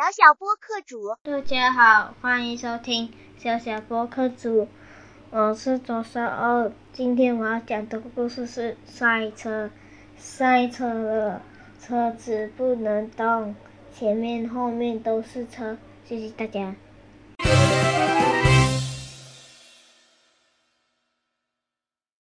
小小播客主。大家好欢迎收听小小播客主。我是左三二。今天我要讲的故事是赛车。赛车了车子不能动前面后面都是车。谢谢大家。